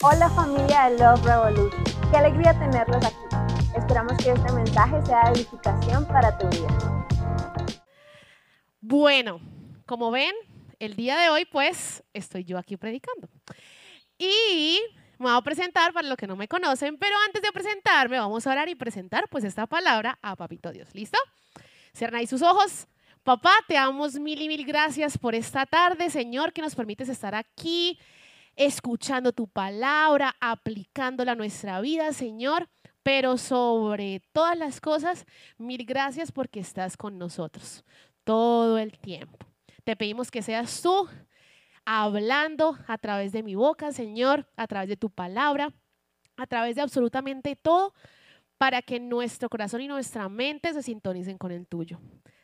Hola familia de Love Revolution, qué alegría tenerlos aquí. Esperamos que este mensaje sea de edificación para tu vida. Bueno, como ven, el día de hoy pues estoy yo aquí predicando. Y me voy a presentar para los que no me conocen, pero antes de presentarme vamos a orar y presentar pues esta palabra a Papito Dios. ¿Listo? Cierra ahí sus ojos. Papá, te damos mil y mil gracias por esta tarde, Señor, que nos permites estar aquí escuchando tu palabra, aplicándola a nuestra vida, Señor. Pero sobre todas las cosas, mil gracias porque estás con nosotros todo el tiempo. Te pedimos que seas tú hablando a través de mi boca, Señor, a través de tu palabra, a través de absolutamente todo, para que nuestro corazón y nuestra mente se sintonicen con el tuyo.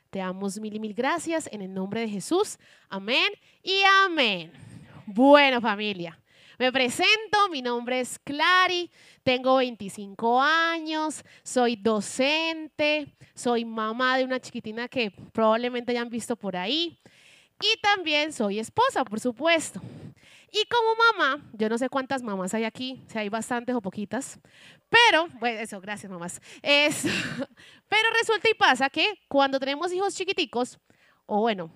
Te damos mil y mil gracias en el nombre de Jesús. Amén y amén. Bueno, familia, me presento, mi nombre es Clary, tengo 25 años, soy docente, soy mamá de una chiquitina que probablemente hayan visto por ahí y también soy esposa, por supuesto. Y como mamá, yo no sé cuántas mamás hay aquí, si hay bastantes o poquitas, pero, bueno, eso, gracias mamás. Es, pero resulta y pasa que cuando tenemos hijos chiquiticos, o bueno,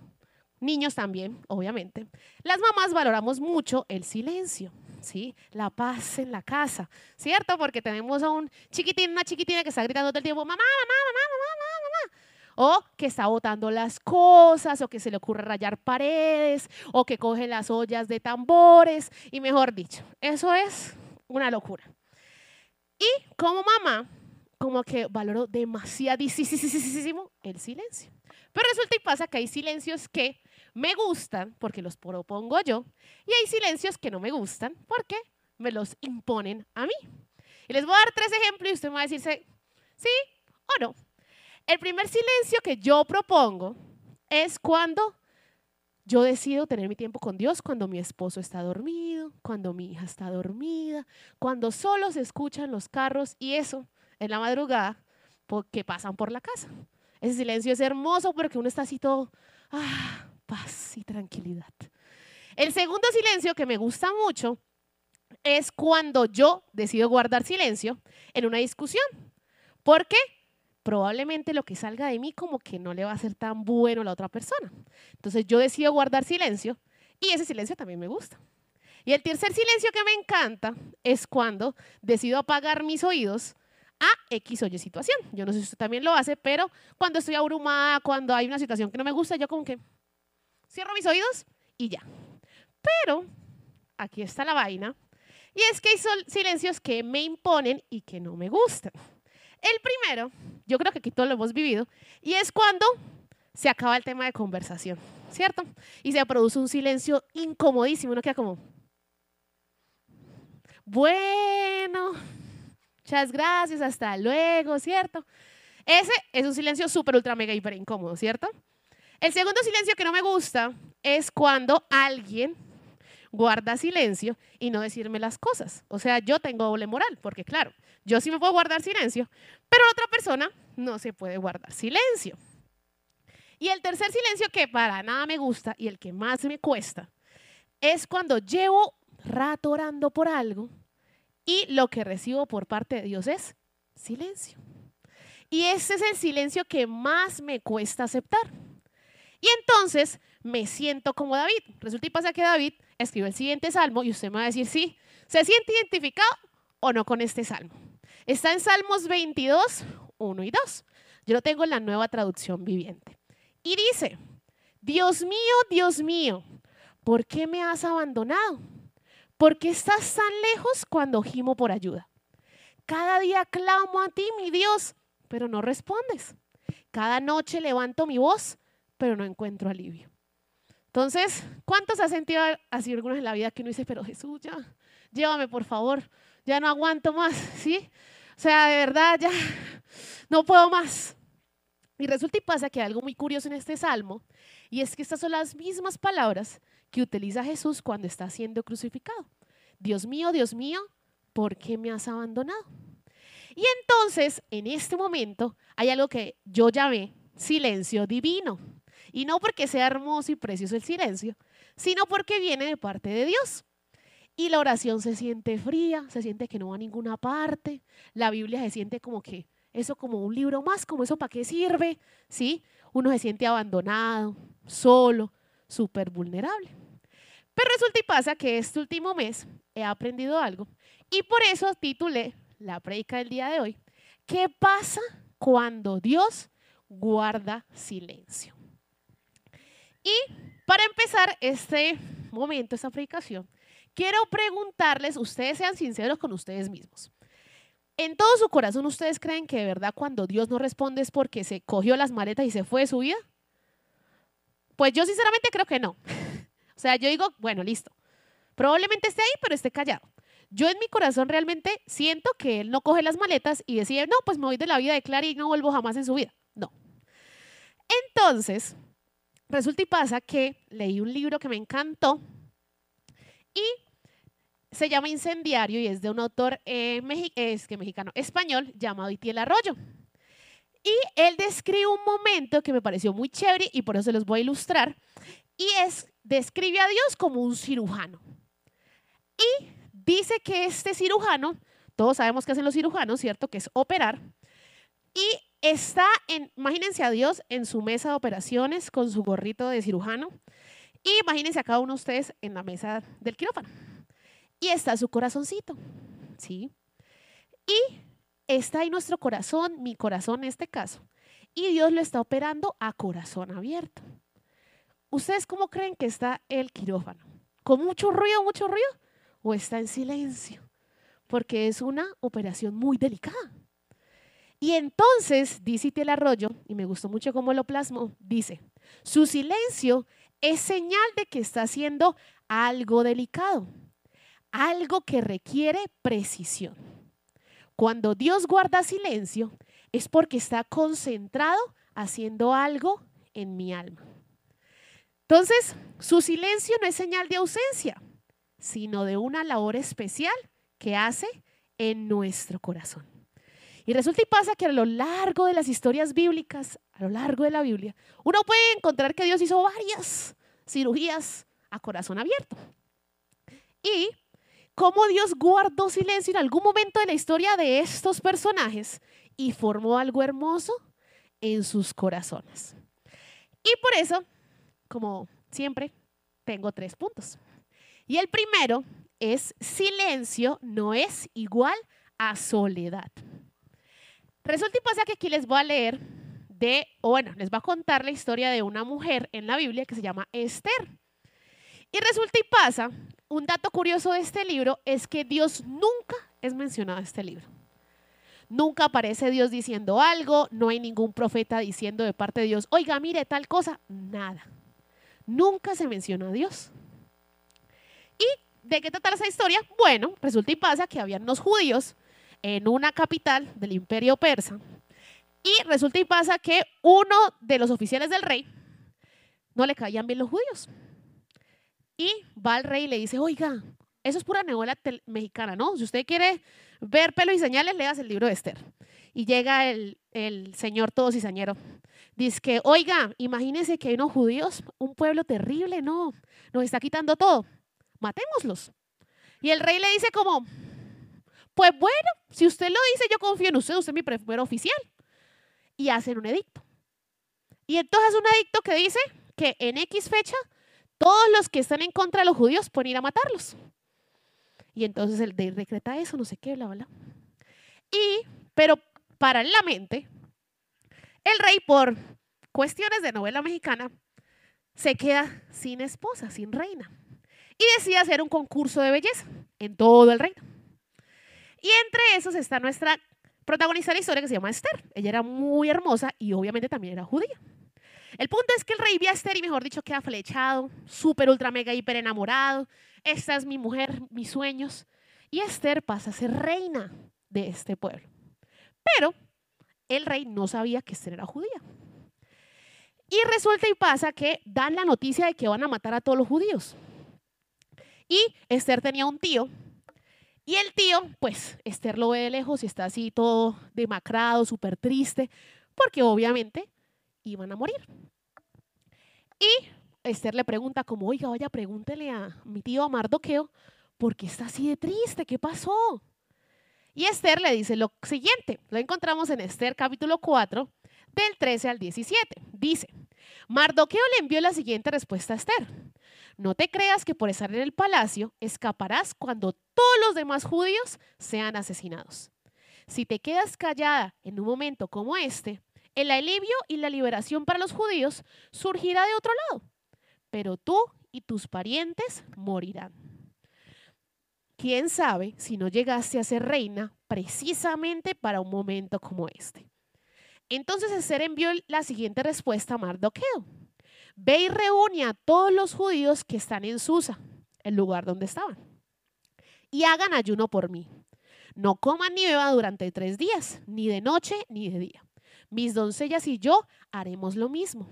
niños también, obviamente, las mamás valoramos mucho el silencio, ¿sí? La paz en la casa, ¿cierto? Porque tenemos a un chiquitín, una chiquitina que está gritando todo el tiempo, mamá, mamá, mamá, mamá, mamá, mamá. O que está botando las cosas, o que se le ocurre rayar paredes, o que coge las ollas de tambores, y mejor dicho, eso es una locura. Y como mamá, como que valoro demasiadísimo el silencio. Pero resulta y pasa que hay silencios que me gustan porque los propongo yo y hay silencios que no me gustan porque me los imponen a mí. Y les voy a dar tres ejemplos y usted me va a decir sí o no. El primer silencio que yo propongo es cuando yo decido tener mi tiempo con Dios, cuando mi esposo está dormido, cuando mi hija está dormida, cuando solo se escuchan los carros y eso en la madrugada que pasan por la casa. Ese silencio es hermoso porque uno está así todo, ah, paz y tranquilidad. El segundo silencio que me gusta mucho es cuando yo decido guardar silencio en una discusión. Porque probablemente lo que salga de mí como que no le va a ser tan bueno a la otra persona. Entonces yo decido guardar silencio y ese silencio también me gusta. Y el tercer silencio que me encanta es cuando decido apagar mis oídos a X o situación. Yo no sé si usted también lo hace, pero cuando estoy abrumada, cuando hay una situación que no me gusta, yo como que cierro mis oídos y ya. Pero aquí está la vaina. Y es que hay silencios que me imponen y que no me gustan. El primero, yo creo que aquí todos lo hemos vivido, y es cuando se acaba el tema de conversación, ¿cierto? Y se produce un silencio incomodísimo, uno queda como, bueno, muchas gracias, hasta luego, ¿cierto? Ese es un silencio súper, ultra, mega, hiper incómodo, ¿cierto? El segundo silencio que no me gusta es cuando alguien guarda silencio y no decirme las cosas. O sea, yo tengo doble moral, porque claro, yo sí me puedo guardar silencio, pero otra persona no se puede guardar silencio. Y el tercer silencio que para nada me gusta y el que más me cuesta es cuando llevo rato orando por algo y lo que recibo por parte de Dios es silencio. Y ese es el silencio que más me cuesta aceptar. Y entonces me siento como David. Resulta y pasa que David escribió el siguiente salmo y usted me va a decir, sí, ¿se siente identificado o no con este salmo? Está en Salmos 22, 1 y 2. Yo lo tengo en la nueva traducción viviente. Y dice, Dios mío, Dios mío, ¿por qué me has abandonado? ¿Por qué estás tan lejos cuando gimo por ayuda? Cada día clamo a ti, mi Dios, pero no respondes. Cada noche levanto mi voz pero no encuentro alivio. Entonces, ¿cuántos ha sentido así algunos en la vida que uno dice, pero Jesús, llévame por favor, ya no aguanto más, ¿sí? O sea, de verdad, ya no puedo más. Y resulta y pasa que hay algo muy curioso en este salmo, y es que estas son las mismas palabras que utiliza Jesús cuando está siendo crucificado. Dios mío, Dios mío, ¿por qué me has abandonado? Y entonces, en este momento, hay algo que yo llamé silencio divino. Y no porque sea hermoso y precioso el silencio, sino porque viene de parte de Dios. y la oración se siente fría, se siente que no va a ninguna parte, la Biblia se siente como que eso como un libro más, como eso para qué sirve, ¿sí? Uno se siente abandonado, solo, súper vulnerable. Pero resulta y pasa que este último mes he aprendido algo y por eso titulé la predica del día de hoy, ¿qué pasa cuando Dios guarda silencio? Y para empezar este momento, esta predicación, quiero preguntarles, ustedes sean sinceros con ustedes mismos. ¿En todo su corazón ustedes creen que de verdad cuando Dios no responde es porque se cogió las maletas y se fue de su vida? Pues yo sinceramente creo que no. o sea, yo digo, bueno, listo. Probablemente esté ahí, pero esté callado. Yo en mi corazón realmente siento que Él no coge las maletas y decide, no, pues me voy de la vida de Clara y no vuelvo jamás en su vida. No. Entonces, resulta y pasa que leí un libro que me encantó y se llama Incendiario y es de un autor eh, es que mexicano, español llamado Itiel Arroyo. Y él describe un momento que me pareció muy chévere y por eso se los voy a ilustrar. Y es, describe a Dios como un cirujano. Y dice que este cirujano, todos sabemos que hacen los cirujanos, ¿cierto? Que es operar. Y está en, imagínense a Dios en su mesa de operaciones con su gorrito de cirujano. Y imagínense a cada uno de ustedes en la mesa del quirófano. Y está su corazoncito, ¿sí? Y está ahí nuestro corazón, mi corazón en este caso. Y Dios lo está operando a corazón abierto. ¿Ustedes cómo creen que está el quirófano? ¿Con mucho ruido, mucho ruido? ¿O está en silencio? Porque es una operación muy delicada. Y entonces, dice el Arroyo, y me gustó mucho cómo lo plasmó, dice, su silencio es señal de que está haciendo algo delicado algo que requiere precisión. Cuando Dios guarda silencio es porque está concentrado haciendo algo en mi alma. Entonces, su silencio no es señal de ausencia, sino de una labor especial que hace en nuestro corazón. Y resulta y pasa que a lo largo de las historias bíblicas, a lo largo de la Biblia, uno puede encontrar que Dios hizo varias cirugías a corazón abierto. Y cómo Dios guardó silencio en algún momento de la historia de estos personajes y formó algo hermoso en sus corazones. Y por eso, como siempre, tengo tres puntos. Y el primero es silencio no es igual a soledad. Resulta y pasa que aquí les voy a leer de, o bueno, les voy a contar la historia de una mujer en la Biblia que se llama Esther. Y resulta y pasa, un dato curioso de este libro es que Dios nunca es mencionado en este libro. Nunca aparece Dios diciendo algo, no hay ningún profeta diciendo de parte de Dios, oiga, mire tal cosa, nada. Nunca se menciona a Dios. ¿Y de qué trata esa historia? Bueno, resulta y pasa que habían unos judíos en una capital del imperio persa y resulta y pasa que uno de los oficiales del rey no le caían bien los judíos. Y va al rey y le dice, oiga, eso es pura novela mexicana, ¿no? Si usted quiere ver pelos y señales, leas el libro de Esther. Y llega el, señor todo cizañero. Dice que, oiga, imagínese que hay unos judíos, un pueblo terrible, no, nos está quitando todo. Matémoslos. Y el rey le dice como, pues bueno, si usted lo dice, yo confío en usted, usted es mi primer oficial. Y hacen un edicto. Y entonces un edicto que dice que en X fecha todos los que están en contra de los judíos pueden ir a matarlos. Y entonces el rey decreta eso, no sé qué, bla, bla. Y, pero paralelamente, el rey, por cuestiones de novela mexicana, se queda sin esposa, sin reina. Y decide hacer un concurso de belleza en todo el reino. Y entre esos está nuestra protagonista de la historia que se llama Esther. Ella era muy hermosa y obviamente también era judía. El punto es que el rey ve a Esther y mejor dicho queda flechado, súper, ultra, mega, hiper enamorado. Esta es mi mujer, mis sueños. Y Esther pasa a ser reina de este pueblo. Pero el rey no sabía que Esther era judía. Y resulta y pasa que dan la noticia de que van a matar a todos los judíos. Y Esther tenía un tío. Y el tío, pues Esther lo ve de lejos y está así todo demacrado, súper triste, porque obviamente iban a morir. Y Esther le pregunta como, oiga, vaya, pregúntele a mi tío Mardoqueo ¿por qué está así de triste? ¿Qué pasó? Y Esther le dice lo siguiente, lo encontramos en Esther capítulo 4, del 13 al 17. Dice, Mardoqueo le envió la siguiente respuesta a Esther. No te creas que por estar en el palacio escaparás cuando todos los demás judíos sean asesinados. Si te quedas callada en un momento como este, el alivio y la liberación para los judíos surgirá de otro lado, pero tú y tus parientes morirán. ¿Quién sabe si no llegaste a ser reina precisamente para un momento como este? Entonces Esther envió la siguiente respuesta a Mardoqueo. Ve y reúne a todos los judíos que están en Susa, el lugar donde estaban, y hagan ayuno por mí. No coman ni beban durante tres días, ni de noche ni de día. Mis doncellas y yo haremos lo mismo.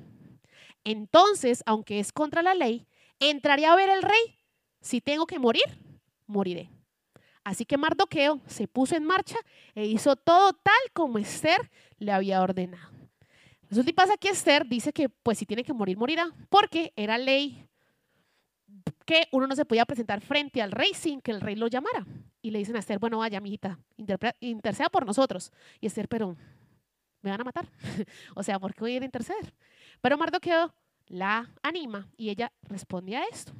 Entonces, aunque es contra la ley, entraré a ver al rey. Si tengo que morir, moriré. Así que Mardoqueo se puso en marcha e hizo todo tal como Esther le había ordenado. Resulta y pasa que Esther dice que pues si tiene que morir, morirá, porque era ley que uno no se podía presentar frente al rey sin que el rey lo llamara. Y le dicen a Esther, bueno, vaya, mijita, interceda por nosotros. Y Esther, pero me van a matar. o sea, ¿por qué voy a ir a interceder? Pero Mardoqueo la anima y ella responde a esto.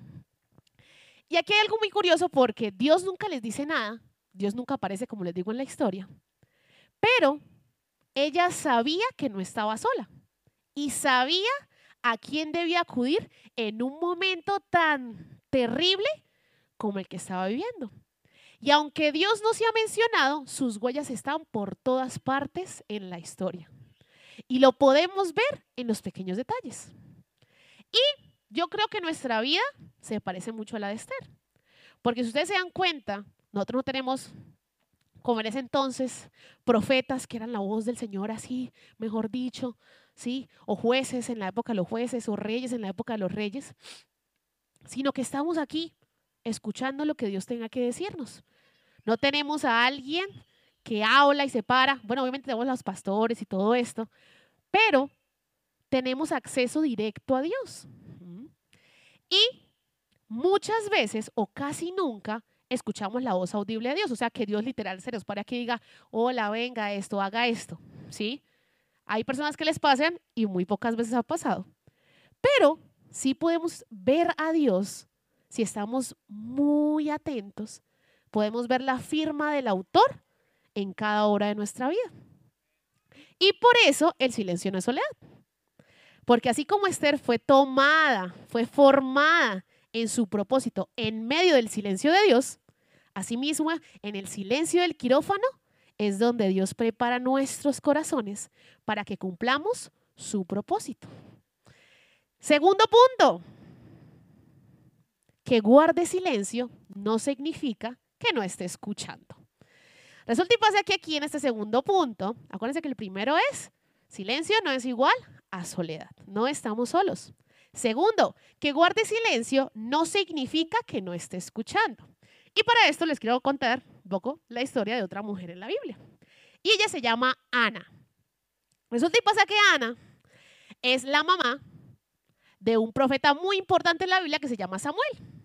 Y aquí hay algo muy curioso porque Dios nunca les dice nada, Dios nunca aparece como les digo en la historia, pero ella sabía que no estaba sola y sabía a quién debía acudir en un momento tan terrible como el que estaba viviendo. Y aunque Dios no se ha mencionado, sus huellas están por todas partes en la historia. Y lo podemos ver en los pequeños detalles. Y yo creo que nuestra vida se parece mucho a la de Esther. Porque si ustedes se dan cuenta, nosotros no tenemos, como en ese entonces, profetas que eran la voz del Señor así, mejor dicho, ¿sí? O jueces en la época de los jueces, o reyes en la época de los reyes, sino que estamos aquí escuchando lo que Dios tenga que decirnos. No tenemos a alguien que habla y se para. Bueno, obviamente tenemos a los pastores y todo esto, pero tenemos acceso directo a Dios. Y muchas veces o casi nunca escuchamos la voz audible de Dios, o sea, que Dios literal se nos para que diga, hola, venga esto, haga esto, ¿sí? Hay personas que les pasan y muy pocas veces ha pasado. Pero sí podemos ver a Dios si estamos muy atentos, podemos ver la firma del autor en cada hora de nuestra vida. Y por eso el silencio no es soledad. Porque así como Esther fue tomada, fue formada en su propósito en medio del silencio de Dios, asimismo en el silencio del quirófano es donde Dios prepara nuestros corazones para que cumplamos su propósito. Segundo punto, que guarde silencio no significa que no esté escuchando. Resulta y pasa que aquí en este segundo punto, acuérdense que el primero es silencio no es igual a soledad. No estamos solos. Segundo, que guarde silencio no significa que no esté escuchando. Y para esto les quiero contar un poco la historia de otra mujer en la Biblia. Y ella se llama Ana. Resulta y pasa que Ana es la mamá de un profeta muy importante en la Biblia que se llama Samuel.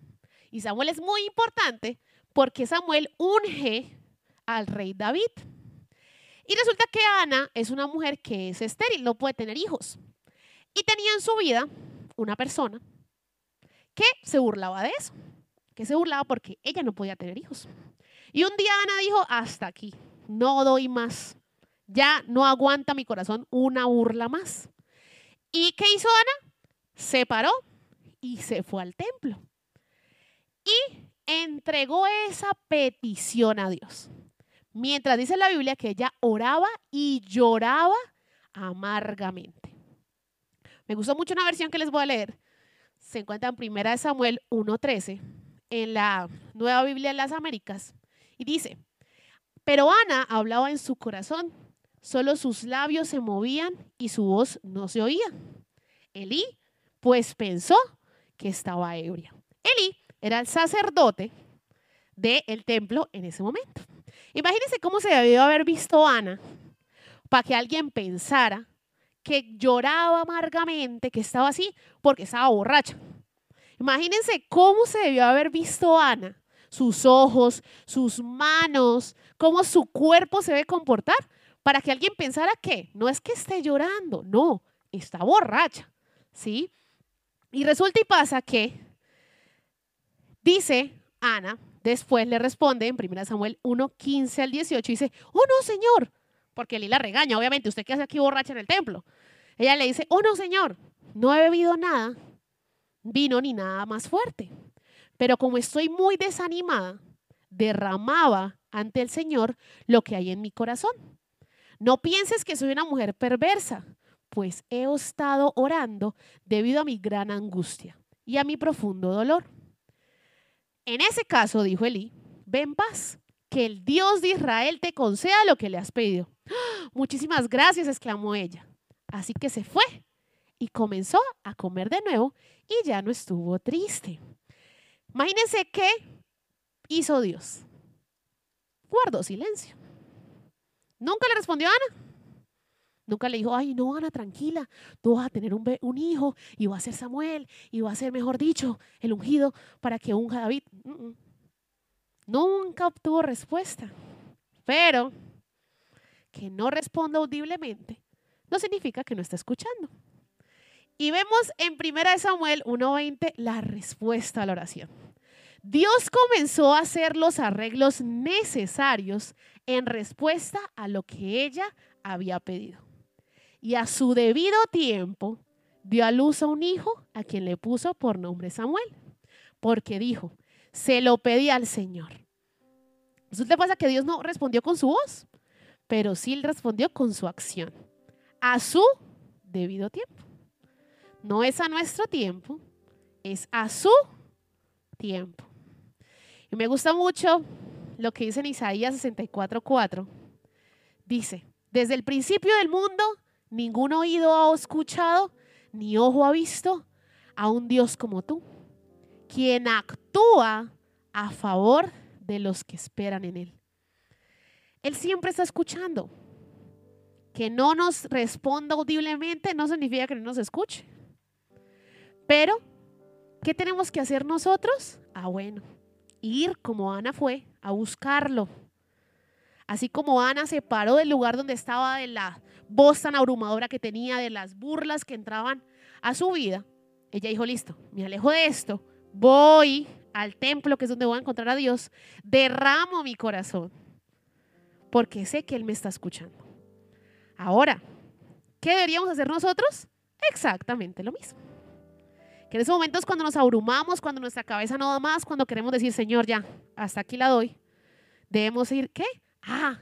Y Samuel es muy importante porque Samuel unge al rey David. Y resulta que Ana es una mujer que es estéril, no puede tener hijos. Y tenía en su vida una persona que se burlaba de eso, que se burlaba porque ella no podía tener hijos. Y un día Ana dijo, hasta aquí, no doy más, ya no aguanta mi corazón una burla más. ¿Y qué hizo Ana? Se paró y se fue al templo. Y entregó esa petición a Dios. Mientras dice la Biblia que ella oraba y lloraba amargamente. Me gustó mucho una versión que les voy a leer. Se encuentra en Primera de Samuel 1.13 en la Nueva Biblia de las Américas. Y dice, pero Ana hablaba en su corazón, solo sus labios se movían y su voz no se oía. Elí, pues pensó que estaba ebria. Elí era el sacerdote del templo en ese momento. Imagínense cómo se debió haber visto Ana para que alguien pensara que lloraba amargamente, que estaba así porque estaba borracha. Imagínense cómo se debió haber visto Ana, sus ojos, sus manos, cómo su cuerpo se debe comportar para que alguien pensara que no es que esté llorando, no, está borracha, ¿sí? Y resulta y pasa que dice Ana, después le responde en 1 Samuel 1, 15 al 18, dice, oh no, Señor, porque Eli la regaña, obviamente, ¿usted qué hace aquí borracha en el templo? Ella le dice, oh no, Señor, no he bebido nada, vino ni nada más fuerte. Pero como estoy muy desanimada, derramaba ante el Señor lo que hay en mi corazón. No pienses que soy una mujer perversa, pues he estado orando debido a mi gran angustia y a mi profundo dolor. En ese caso, dijo Elí, ven paz, que el Dios de Israel te conceda lo que le has pedido. Muchísimas gracias, exclamó ella. Así que se fue y comenzó a comer de nuevo y ya no estuvo triste. Imagínense qué hizo Dios. Guardó silencio. Nunca le respondió a Ana. Nunca le dijo, ay, no, Ana, tranquila, tú vas a tener un, un, hijo y va a ser Samuel y va a ser, mejor dicho, el ungido para que unja David. Nunca obtuvo respuesta. Pero que no responda audiblemente no significa que no está escuchando. Y vemos en 1 Samuel 1.20 la respuesta a la oración. Dios comenzó a hacer los arreglos necesarios en respuesta a lo que ella había pedido. Y a su debido tiempo dio a luz a un hijo a quien le puso por nombre Samuel, porque dijo, se lo pedí al Señor. ¿Eso te pasa que Dios no respondió con su voz? Pero sí respondió con su acción, a su debido tiempo. No es a nuestro tiempo, es a su tiempo. Y me gusta mucho lo que dice en Isaías 64:4. Dice, desde el principio del mundo, ningún oído ha escuchado, ni ojo ha visto a un Dios como tú, quien actúa a favor de los que esperan en Él. Él siempre está escuchando. Que no nos responda audiblemente no significa que no nos escuche. Pero, ¿qué tenemos que hacer nosotros? Ah, bueno, ir como Ana fue a buscarlo. Así como Ana se paró del lugar donde estaba, de la voz tan abrumadora que tenía, de las burlas que entraban a su vida, ella dijo, listo, me alejo de esto, voy al templo, que es donde voy a encontrar a Dios, derramo mi corazón, porque sé que Él me está escuchando. Ahora, ¿qué deberíamos hacer nosotros? Exactamente lo mismo. Que en esos momentos cuando nos abrumamos, cuando nuestra cabeza no da más, cuando queremos decir, Señor, ya, hasta aquí la doy, debemos ir, ¿qué? Ah,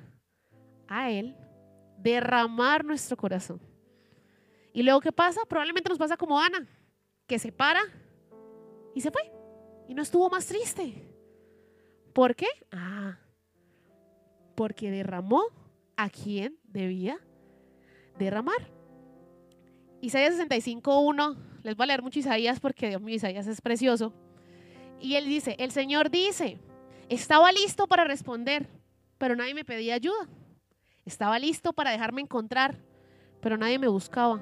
a Él, derramar nuestro corazón. Y luego, ¿qué pasa? Probablemente nos pasa como Ana, que se para y se fue. Y no estuvo más triste. ¿Por qué? Ah, porque derramó a quien debía derramar. Isaías 65.1, les voy a leer mucho Isaías porque Dios mío, Isaías es precioso. Y él dice, el Señor dice, estaba listo para responder, pero nadie me pedía ayuda. Estaba listo para dejarme encontrar, pero nadie me buscaba.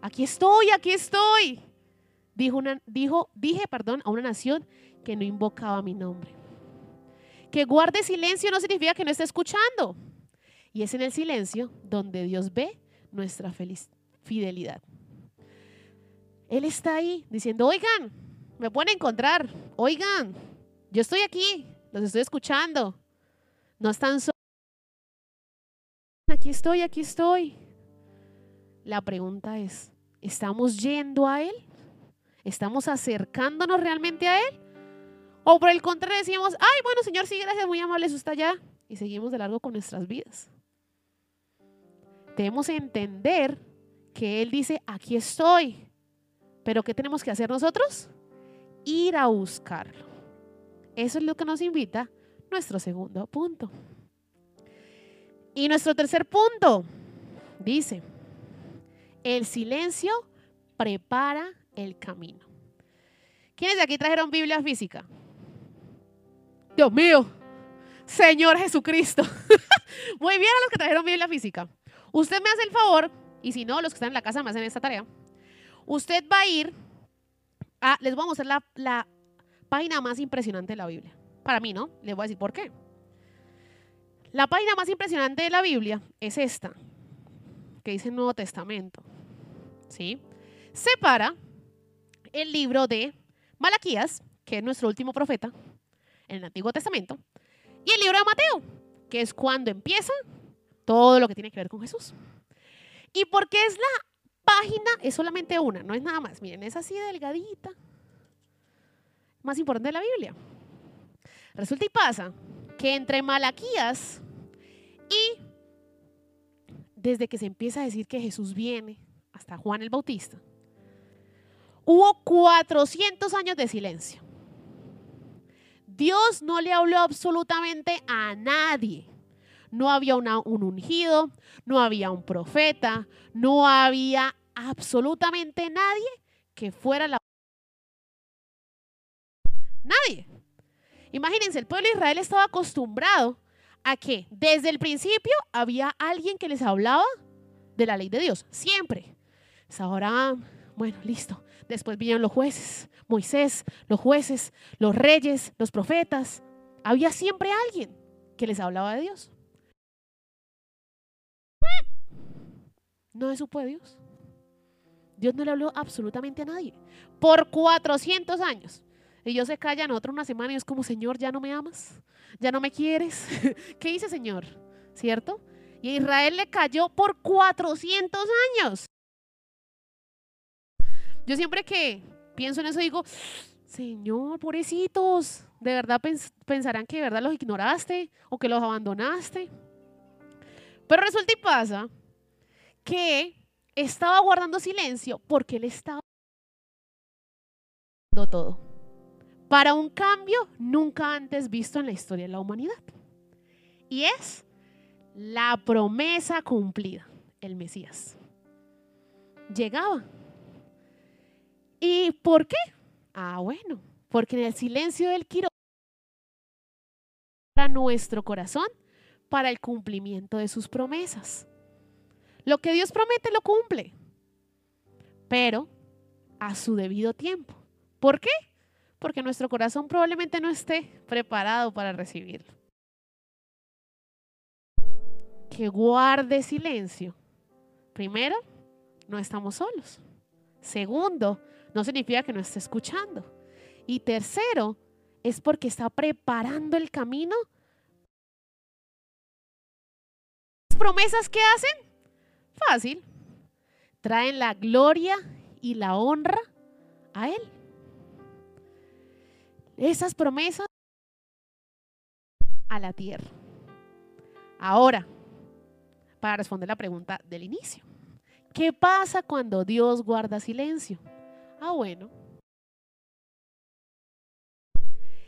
Aquí estoy, aquí estoy. Dijo, dijo dije, perdón, a una nación que no invocaba mi nombre. Que guarde silencio no significa que no esté escuchando. Y es en el silencio donde Dios ve nuestra fidelidad. Él está ahí diciendo, oigan, me pueden encontrar, oigan, yo estoy aquí, los estoy escuchando. No están solos. Aquí estoy, aquí estoy. La pregunta es, ¿estamos yendo a Él? ¿Estamos acercándonos realmente a Él? O por el contrario decimos, ay, bueno, Señor, sí, gracias, muy amable, eso está allá. Y seguimos de largo con nuestras vidas. Debemos entender que Él dice, aquí estoy. Pero ¿qué tenemos que hacer nosotros? Ir a buscarlo. Eso es lo que nos invita nuestro segundo punto. Y nuestro tercer punto dice, el silencio prepara el camino. ¿Quiénes de aquí trajeron Biblia física? Dios mío, Señor Jesucristo. Muy bien a los que trajeron Biblia física. Usted me hace el favor, y si no, los que están en la casa me hacen esta tarea. Usted va a ir a, les voy a mostrar la, la página más impresionante de la Biblia. Para mí, ¿no? Les voy a decir por qué. La página más impresionante de la Biblia es esta, que dice Nuevo Testamento. ¿Sí? Separa el libro de Malaquías, que es nuestro último profeta en el Antiguo Testamento, y el libro de Mateo, que es cuando empieza todo lo que tiene que ver con Jesús. ¿Y por qué es la página? Es solamente una, no es nada más. Miren, es así delgadita. Más importante de la Biblia. Resulta y pasa que entre Malaquías y desde que se empieza a decir que Jesús viene hasta Juan el Bautista, hubo 400 años de silencio. Dios no le habló absolutamente a nadie. No había un ungido, no había un profeta, no había absolutamente nadie que fuera la... Nadie. Imagínense, el pueblo de Israel estaba acostumbrado a que desde el principio había alguien que les hablaba de la ley de Dios, siempre. Ahora, bueno, listo. Después vinieron los jueces, Moisés, los jueces, los reyes, los profetas. Había siempre alguien que les hablaba de Dios. No se supo de Dios. Dios no le habló absolutamente a nadie. Por 400 años. Y ellos se callan otro una semana y es como, Señor, ya no me amas, ya no me quieres. ¿Qué dice Señor? ¿Cierto? Y Israel le cayó por 400 años. Yo siempre que pienso en eso digo, Señor, pobrecitos, ¿de verdad pensarán que de verdad los ignoraste o que los abandonaste? Pero resulta y pasa que estaba guardando silencio porque él estaba todo para un cambio nunca antes visto en la historia de la humanidad. Y es la promesa cumplida, el Mesías. Llegaba. ¿Y por qué? Ah, bueno, porque en el silencio del quirófano para nuestro corazón para el cumplimiento de sus promesas. Lo que Dios promete lo cumple, pero a su debido tiempo. ¿Por qué? Porque nuestro corazón probablemente no esté preparado para recibirlo. Que guarde silencio. Primero, no estamos solos. Segundo, no significa que no esté escuchando. Y tercero, es porque está preparando el camino. ¿Las promesas que hacen? Fácil. Traen la gloria y la honra a Él. Esas promesas a la tierra. Ahora, para responder la pregunta del inicio. ¿Qué pasa cuando Dios guarda silencio? Ah, bueno.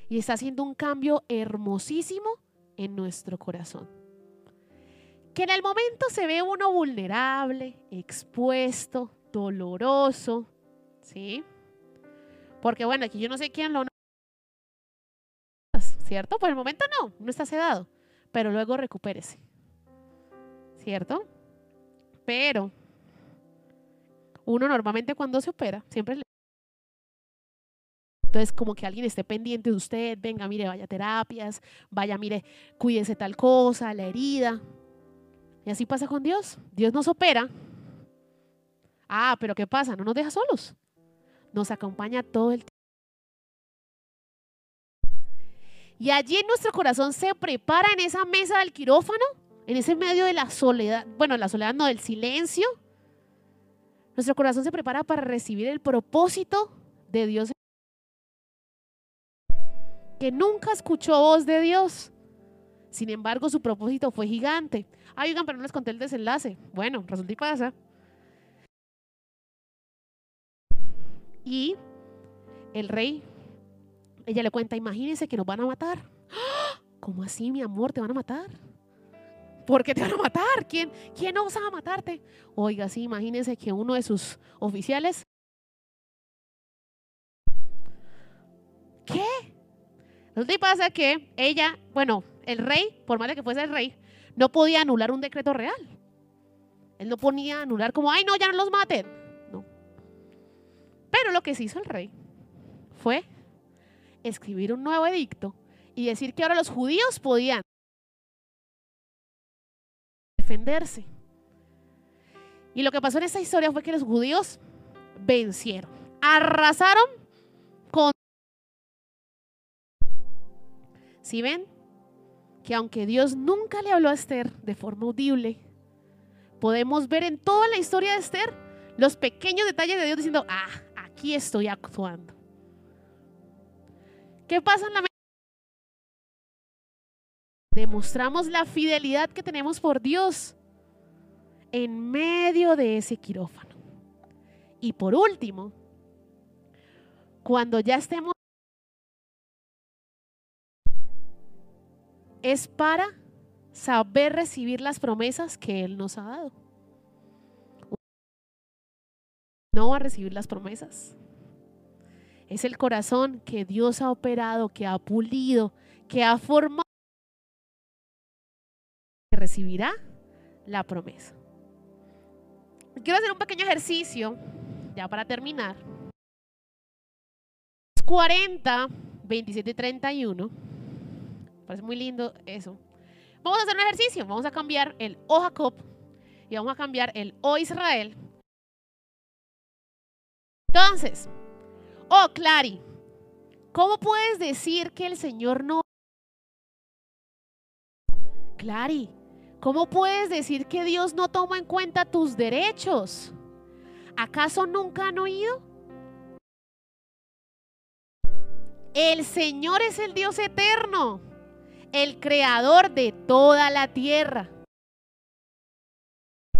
Y está haciendo un cambio hermosísimo en nuestro corazón que en el momento se ve uno vulnerable, expuesto, doloroso, ¿sí? Porque bueno, aquí yo no sé quién lo... ¿Cierto? Por el momento no, no está sedado, pero luego recupérese, ¿cierto? Pero uno normalmente cuando se opera, siempre le... Entonces, como que alguien esté pendiente de usted, venga, mire, vaya a terapias, vaya, mire, cuídese tal cosa, la herida, y así pasa con Dios. Dios nos opera. Ah, pero ¿qué pasa? No nos deja solos. Nos acompaña todo el tiempo. Y allí en nuestro corazón se prepara en esa mesa del quirófano, en ese medio de la soledad, bueno, la soledad no, del silencio. Nuestro corazón se prepara para recibir el propósito de Dios. Que nunca escuchó voz de Dios. Sin embargo, su propósito fue gigante. Ay, oigan, pero no les conté el desenlace. Bueno, resulta y pasa. Y el rey, ella le cuenta, imagínense que nos van a matar. ¡Ah! ¿Cómo así, mi amor? ¿Te van a matar? ¿Por qué te van a matar? ¿Quién, quién osa matarte? Oiga, sí, imagínense que uno de sus oficiales... ¿Qué? Resulta y pasa que ella, bueno, el rey, por más de que fuese el rey, no podía anular un decreto real. Él no ponía anular como, ay, no, ya no los maten. No. Pero lo que se hizo el rey fue escribir un nuevo edicto y decir que ahora los judíos podían defenderse. Y lo que pasó en esta historia fue que los judíos vencieron, arrasaron con... Si ven que aunque Dios nunca le habló a Esther de forma audible, podemos ver en toda la historia de Esther los pequeños detalles de Dios diciendo, ah, aquí estoy actuando. ¿Qué pasa en la Demostramos la fidelidad que tenemos por Dios en medio de ese quirófano. Y por último, cuando ya estemos, es para saber recibir las promesas que Él nos ha dado. No va a recibir las promesas. Es el corazón que Dios ha operado, que ha pulido, que ha formado, que recibirá la promesa. Quiero hacer un pequeño ejercicio, ya para terminar. 40, 27 y 31. Parece muy lindo eso. Vamos a hacer un ejercicio. Vamos a cambiar el O Jacob y vamos a cambiar el O Israel. Entonces, oh Clary, ¿cómo puedes decir que el Señor no... Clary, ¿Cómo puedes decir que Dios no toma en cuenta tus derechos? ¿Acaso nunca han oído? El Señor es el Dios eterno, el creador de toda la tierra.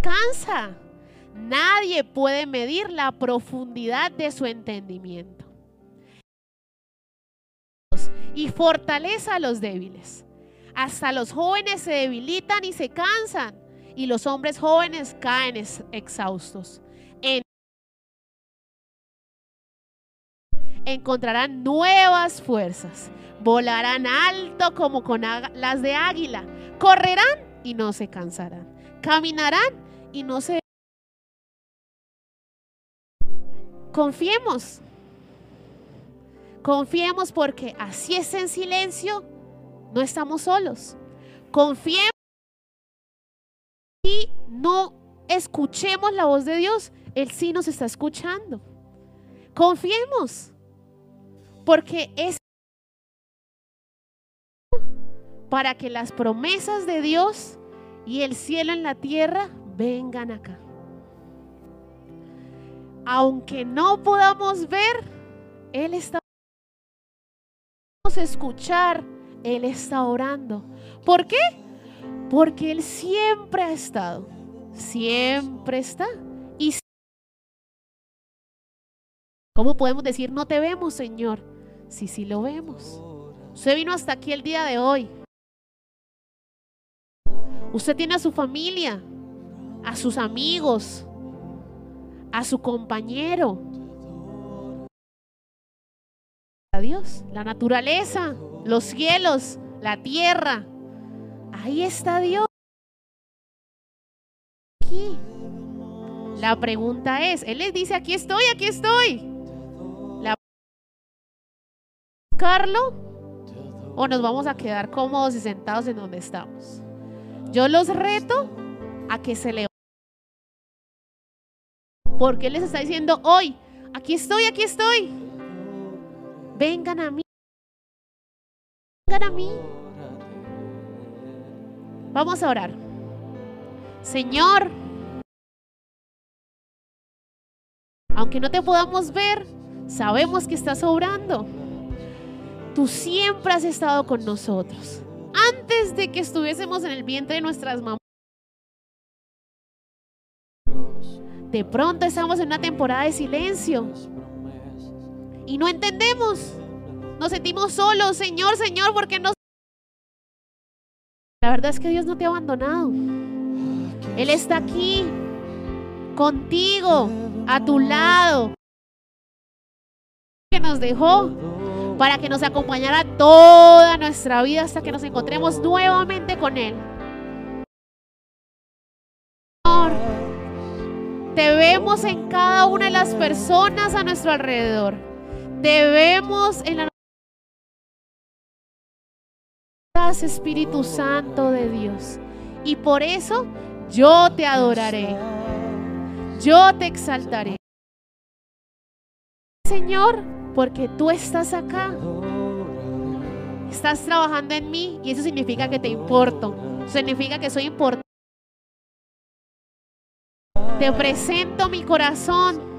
Cansa. Nadie puede medir la profundidad de su entendimiento. Y fortaleza a los débiles. Hasta los jóvenes se debilitan y se cansan y los hombres jóvenes caen exhaustos. encontrarán nuevas fuerzas, volarán alto como con las de águila, correrán y no se cansarán, caminarán y no se... Confiemos, confiemos porque así es en silencio no estamos solos. Confiemos y no escuchemos la voz de Dios. Él sí nos está escuchando. Confiemos. Porque es para que las promesas de Dios y el cielo en la tierra vengan acá. Aunque no podamos ver, Él está escuchar él está orando. ¿Por qué? Porque Él siempre ha estado, siempre está. Y ¿cómo podemos decir no te vemos, Señor? Si sí lo vemos. Usted vino hasta aquí el día de hoy. Usted tiene a su familia, a sus amigos, a su compañero. Dios, la naturaleza, los cielos, la tierra. Ahí está Dios. Aquí. La pregunta es, Él les dice, aquí estoy, aquí estoy. La buscarlo o nos vamos a quedar cómodos y sentados en donde estamos. Yo los reto a que se le porque Él les está diciendo hoy, aquí estoy, aquí estoy. Vengan a mí a mí. Vamos a orar. Señor, aunque no te podamos ver, sabemos que estás obrando. Tú siempre has estado con nosotros. Antes de que estuviésemos en el vientre de nuestras mamás. De pronto estamos en una temporada de silencio. Y no entendemos. Nos sentimos solos, Señor, Señor, porque nos... La verdad es que Dios no te ha abandonado. Él está aquí, contigo, a tu lado. Que nos dejó para que nos acompañara toda nuestra vida hasta que nos encontremos nuevamente con Él. Señor, te vemos en cada una de las personas a nuestro alrededor. Te vemos en la Espíritu Santo de Dios. Y por eso yo te adoraré. Yo te exaltaré. Señor, porque tú estás acá. Estás trabajando en mí y eso significa que te importo. Significa que soy importante. Te presento mi corazón.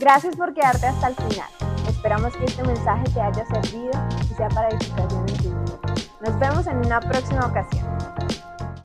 Gracias por quedarte hasta el final. Esperamos que este mensaje te haya servido y sea para edificación en tu vida. Nos vemos en una próxima ocasión.